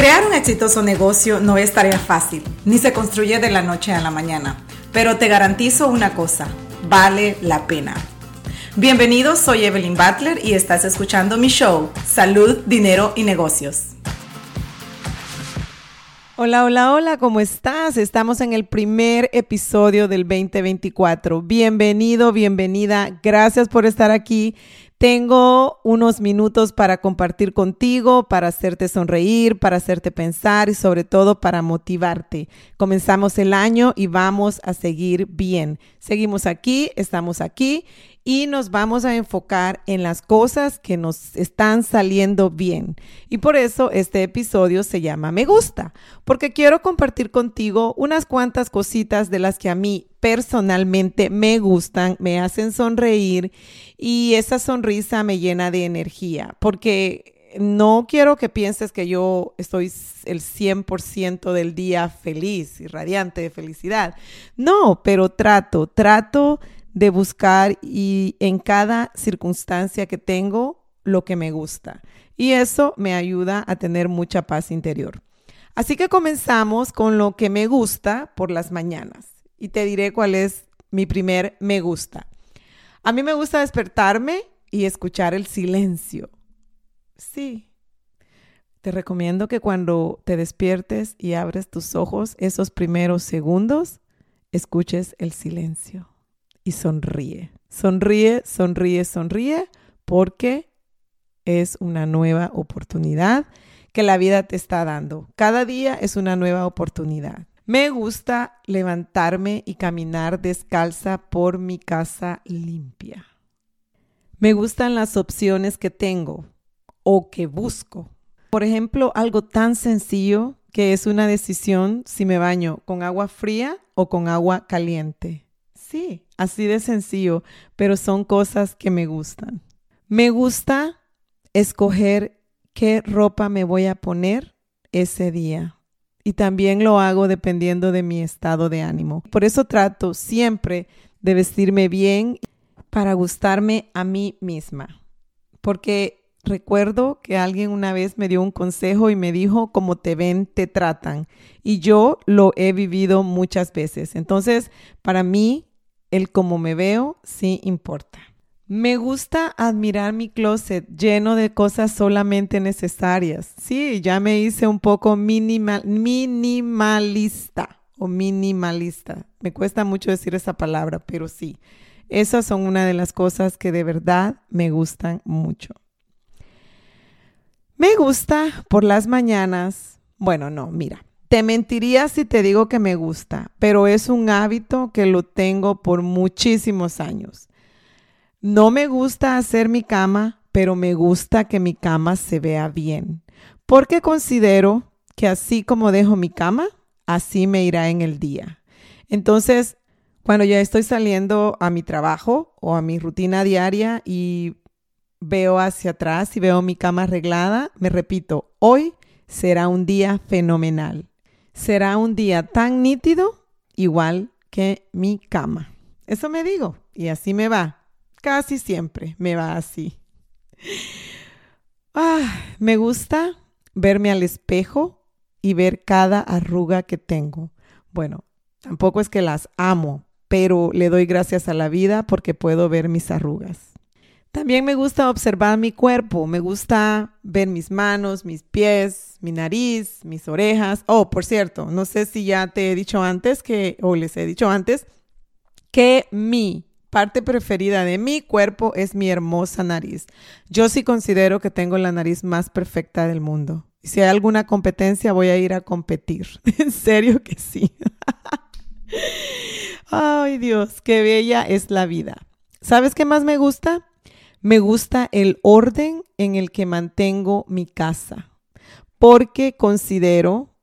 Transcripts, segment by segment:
Crear un exitoso negocio no es tarea fácil, ni se construye de la noche a la mañana, pero te garantizo una cosa, vale la pena. Bienvenidos, soy Evelyn Butler y estás escuchando mi show, Salud, Dinero y Negocios. Hola, hola, hola, ¿cómo estás? Estamos en el primer episodio del 2024. Bienvenido, bienvenida. Gracias por estar aquí. Tengo unos minutos para compartir contigo, para hacerte sonreír, para hacerte pensar y sobre todo para motivarte. Comenzamos el año y vamos a seguir bien. Seguimos aquí, estamos aquí y nos vamos a enfocar en las cosas que nos están saliendo bien. Y por eso este episodio se llama Me gusta, porque quiero compartir contigo unas cuantas cositas de las que a mí personalmente me gustan, me hacen sonreír y esa sonrisa me llena de energía, porque no quiero que pienses que yo estoy el 100% del día feliz y radiante de felicidad. No, pero trato, trato de buscar y en cada circunstancia que tengo lo que me gusta. Y eso me ayuda a tener mucha paz interior. Así que comenzamos con lo que me gusta por las mañanas. Y te diré cuál es mi primer me gusta. A mí me gusta despertarme y escuchar el silencio. Sí. Te recomiendo que cuando te despiertes y abres tus ojos, esos primeros segundos, escuches el silencio y sonríe. Sonríe, sonríe, sonríe, porque es una nueva oportunidad que la vida te está dando. Cada día es una nueva oportunidad. Me gusta levantarme y caminar descalza por mi casa limpia. Me gustan las opciones que tengo o que busco. Por ejemplo, algo tan sencillo que es una decisión si me baño con agua fría o con agua caliente. Sí, así de sencillo, pero son cosas que me gustan. Me gusta escoger qué ropa me voy a poner ese día. Y también lo hago dependiendo de mi estado de ánimo. Por eso trato siempre de vestirme bien para gustarme a mí misma. Porque recuerdo que alguien una vez me dio un consejo y me dijo, como te ven, te tratan. Y yo lo he vivido muchas veces. Entonces, para mí, el cómo me veo sí importa. Me gusta admirar mi closet lleno de cosas solamente necesarias. Sí, ya me hice un poco minimalista o minimalista. Me cuesta mucho decir esa palabra, pero sí. Esas son una de las cosas que de verdad me gustan mucho. Me gusta por las mañanas. Bueno, no, mira. Te mentiría si te digo que me gusta, pero es un hábito que lo tengo por muchísimos años. No me gusta hacer mi cama, pero me gusta que mi cama se vea bien, porque considero que así como dejo mi cama, así me irá en el día. Entonces, cuando ya estoy saliendo a mi trabajo o a mi rutina diaria y veo hacia atrás y veo mi cama arreglada, me repito, hoy será un día fenomenal será un día tan nítido igual que mi cama. Eso me digo y así me va. Casi siempre me va así. Ah, me gusta verme al espejo y ver cada arruga que tengo. Bueno, tampoco es que las amo, pero le doy gracias a la vida porque puedo ver mis arrugas. También me gusta observar mi cuerpo, me gusta ver mis manos, mis pies, mi nariz, mis orejas. Oh, por cierto, no sé si ya te he dicho antes que, o les he dicho antes, que mi parte preferida de mi cuerpo es mi hermosa nariz. Yo sí considero que tengo la nariz más perfecta del mundo. Si hay alguna competencia, voy a ir a competir. en serio que sí. Ay Dios, qué bella es la vida. ¿Sabes qué más me gusta? Me gusta el orden en el que mantengo mi casa, porque considero,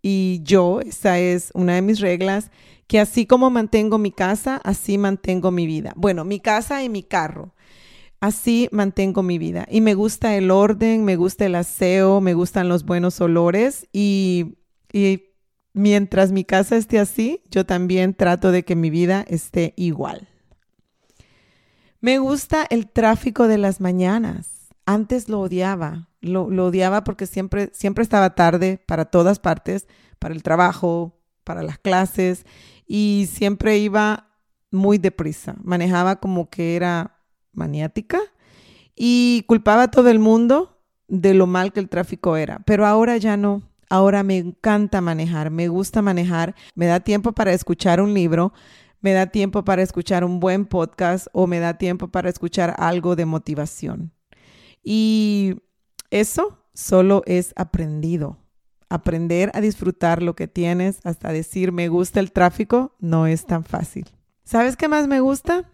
y yo, esa es una de mis reglas, que así como mantengo mi casa, así mantengo mi vida. Bueno, mi casa y mi carro. Así mantengo mi vida. Y me gusta el orden, me gusta el aseo, me gustan los buenos olores y, y mientras mi casa esté así, yo también trato de que mi vida esté igual. Me gusta el tráfico de las mañanas. antes lo odiaba, lo, odiaba porque siempre, siempre estaba tarde para todas partes, para el trabajo, para las clases y siempre iba muy deprisa, manejaba como que era maniática y culpaba a todo el mundo de lo mal que el tráfico era, pero ahora ya no. Ahora me encanta manejar, me gusta manejar, me da tiempo para escuchar un libro, me da tiempo para escuchar un buen podcast o me da tiempo para escuchar algo de motivación. Y eso solo es aprendido. Aprender a disfrutar lo que tienes hasta decir me gusta el tráfico no es tan fácil. ¿Sabes qué más me gusta?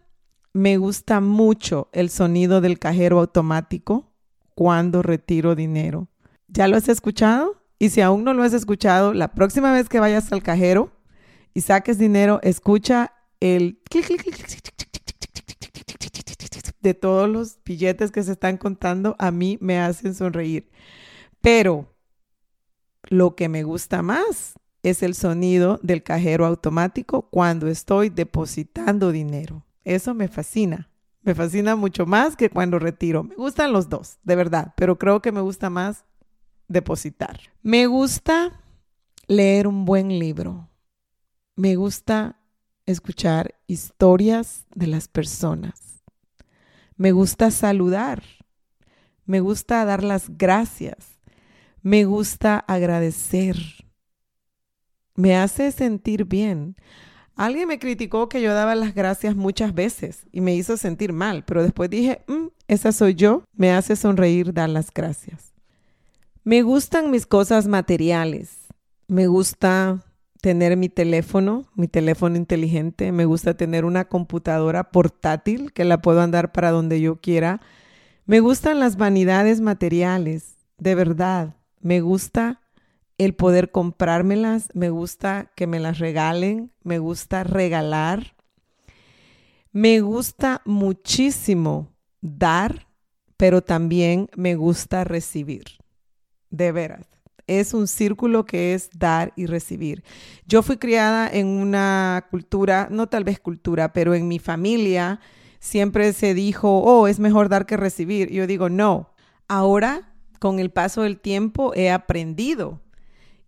Me gusta mucho el sonido del cajero automático cuando retiro dinero. ¿Ya lo has escuchado? Y si aún no lo has escuchado, la próxima vez que vayas al cajero y saques dinero, escucha el clic, clic, clic, de todos los billetes que se están contando a mí me hacen sonreír. Pero lo que me gusta más es el sonido del cajero automático cuando estoy depositando dinero. Eso me fascina. Me fascina mucho más que cuando retiro. Me gustan los dos, de verdad, pero creo que me gusta más depositar. Me gusta leer un buen libro. Me gusta escuchar historias de las personas. Me gusta saludar. Me gusta dar las gracias. Me gusta agradecer. Me hace sentir bien. Alguien me criticó que yo daba las gracias muchas veces y me hizo sentir mal, pero después dije, mm, esa soy yo, me hace sonreír dar las gracias. Me gustan mis cosas materiales. Me gusta tener mi teléfono, mi teléfono inteligente. Me gusta tener una computadora portátil que la puedo andar para donde yo quiera. Me gustan las vanidades materiales, de verdad. Me gusta el poder comprármelas, me gusta que me las regalen, me gusta regalar. Me gusta muchísimo dar, pero también me gusta recibir. De veras es un círculo que es dar y recibir. Yo fui criada en una cultura, no tal vez cultura, pero en mi familia siempre se dijo, oh, es mejor dar que recibir. yo digo, no. Ahora, con el paso del tiempo, he aprendido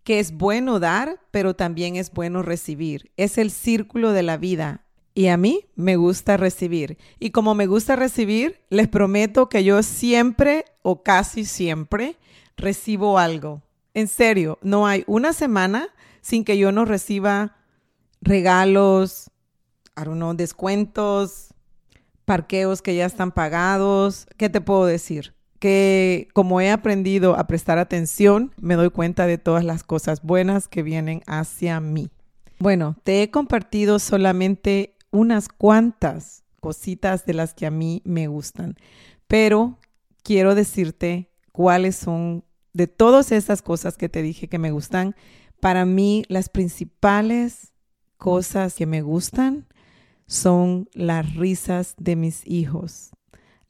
que es bueno dar, pero también es bueno recibir. Es el círculo de la vida. Y a mí me gusta recibir. Y como me gusta recibir, les prometo que yo siempre o casi siempre recibo algo en serio, no hay una semana sin que yo no reciba regalos, I don't descuentos, parqueos que ya están pagados. ¿Qué te puedo decir? Que como he aprendido a prestar atención, me doy cuenta de todas las cosas buenas que vienen hacia mí. Bueno, te he compartido solamente unas cuantas cositas de las que a mí me gustan, pero quiero decirte cuáles son de todas esas cosas que te dije que me gustan, para mí las principales cosas que me gustan son las risas de mis hijos,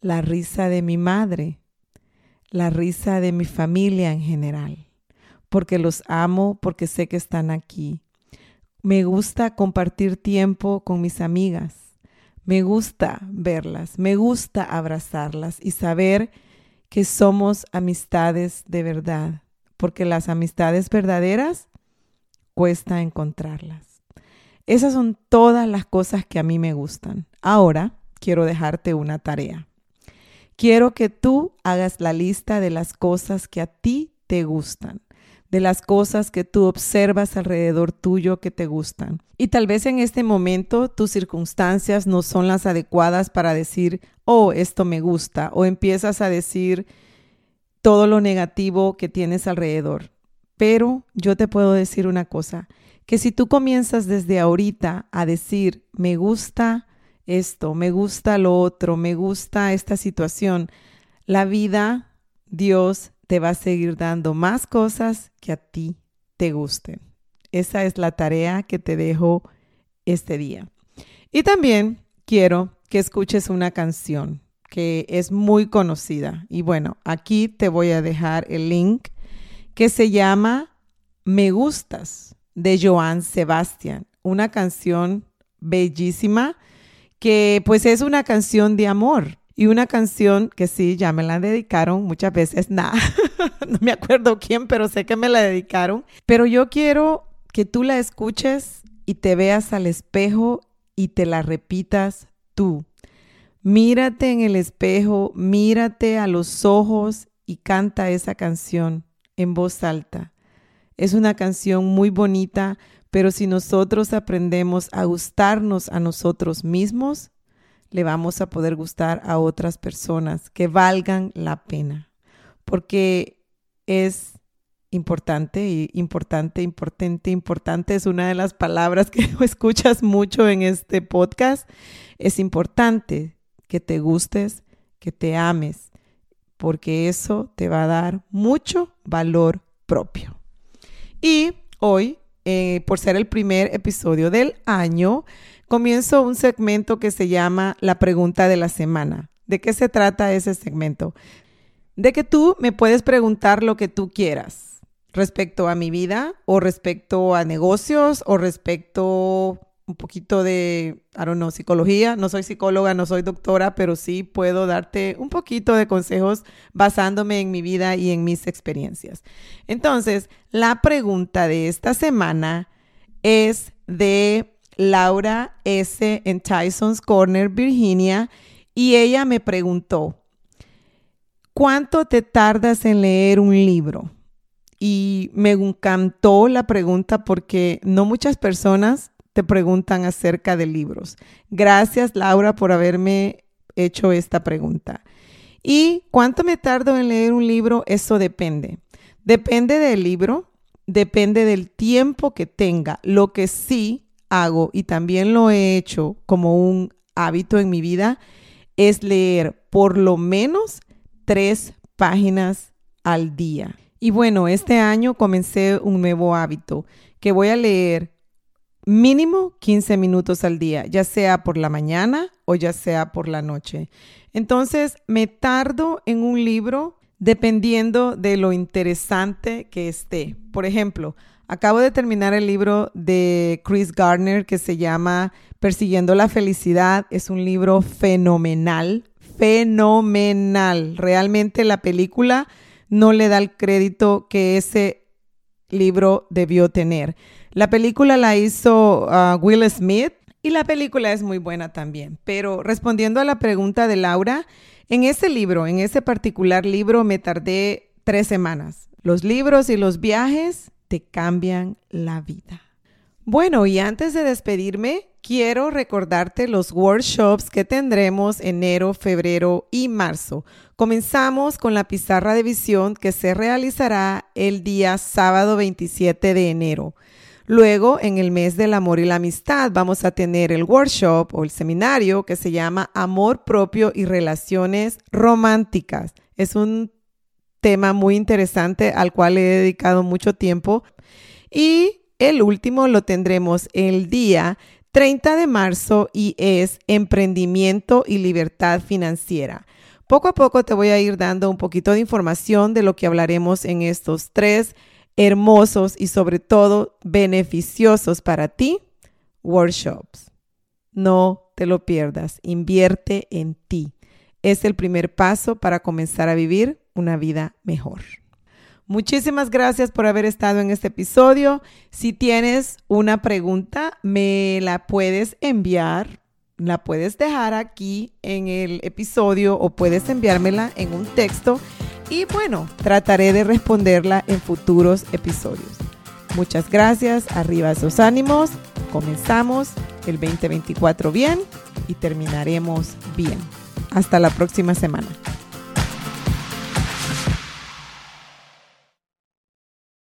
la risa de mi madre, la risa de mi familia en general, porque los amo, porque sé que están aquí. Me gusta compartir tiempo con mis amigas, me gusta verlas, me gusta abrazarlas y saber que somos amistades de verdad, porque las amistades verdaderas cuesta encontrarlas. Esas son todas las cosas que a mí me gustan. Ahora quiero dejarte una tarea. Quiero que tú hagas la lista de las cosas que a ti te gustan de las cosas que tú observas alrededor tuyo que te gustan. Y tal vez en este momento tus circunstancias no son las adecuadas para decir, oh, esto me gusta, o empiezas a decir todo lo negativo que tienes alrededor. Pero yo te puedo decir una cosa, que si tú comienzas desde ahorita a decir, me gusta esto, me gusta lo otro, me gusta esta situación, la vida, Dios te va a seguir dando más cosas que a ti te gusten. Esa es la tarea que te dejo este día. Y también quiero que escuches una canción que es muy conocida. Y bueno, aquí te voy a dejar el link que se llama Me Gustas de Joan Sebastián. Una canción bellísima que pues es una canción de amor y una canción que sí, ya me la dedicaron muchas veces, nada, no me acuerdo quién, pero sé que me la dedicaron. Pero yo quiero que tú la escuches y te veas al espejo y te la repitas tú. Mírate en el espejo, mírate a los ojos y canta esa canción en voz alta. Es una canción muy bonita, pero si nosotros aprendemos a gustarnos a nosotros mismos, le vamos a poder gustar a otras personas que valgan la pena. Porque es importante importante, importante, importante es una de las palabras que escuchas mucho en este podcast. Es importante que te gustes, que te ames, porque eso te va a dar mucho valor propio. Y hoy, eh, por ser el primer episodio del año, comienzo un segmento que se llama La pregunta de la semana. ¿De qué se trata ese segmento? De que tú me puedes preguntar lo que tú quieras respecto a mi vida o respecto a negocios o respecto un poquito de, I don't know, psicología. No soy psicóloga, no soy doctora, pero sí puedo darte un poquito de consejos basándome en mi vida y en mis experiencias. Entonces, la pregunta de esta semana es de Laura S. en Tyson's Corner, Virginia, y ella me preguntó, ¿cuánto te tardas en leer un libro? Y me encantó la pregunta porque no muchas personas te preguntan acerca de libros. Gracias, Laura, por haberme hecho esta pregunta. ¿Y cuánto me tardo en leer un libro? Eso depende. Depende del libro, depende del tiempo que tenga. Lo que sí hago y también lo he hecho como un hábito en mi vida es leer por lo menos tres páginas al día. Y bueno, este año comencé un nuevo hábito que voy a leer mínimo 15 minutos al día, ya sea por la mañana o ya sea por la noche. Entonces, me tardo en un libro dependiendo de lo interesante que esté. Por ejemplo, Acabo de terminar el libro de Chris Gardner que se llama Persiguiendo la Felicidad. Es un libro fenomenal, fenomenal. Realmente la película no le da el crédito que ese libro debió tener. La película la hizo uh, Will Smith y la película es muy buena también. Pero respondiendo a la pregunta de Laura, en ese libro, en ese particular libro, me tardé tres semanas. Los libros y los viajes te cambian la vida. Bueno, y antes de despedirme, quiero recordarte los workshops que tendremos enero, febrero y marzo. Comenzamos con la pizarra de visión que se realizará el día sábado 27 de enero. Luego, en el mes del amor y la amistad, vamos a tener el workshop o el seminario que se llama Amor propio y relaciones románticas. Es un tema muy interesante al cual he dedicado mucho tiempo. Y el último lo tendremos el día 30 de marzo y es emprendimiento y libertad financiera. Poco a poco te voy a ir dando un poquito de información de lo que hablaremos en estos tres hermosos y sobre todo beneficiosos para ti workshops. No te lo pierdas, invierte en ti. Es el primer paso para comenzar a vivir una vida mejor. Muchísimas gracias por haber estado en este episodio. Si tienes una pregunta, me la puedes enviar, la puedes dejar aquí en el episodio o puedes enviármela en un texto y bueno, trataré de responderla en futuros episodios. Muchas gracias, arriba esos ánimos, comenzamos el 2024 bien y terminaremos bien. Hasta la próxima semana.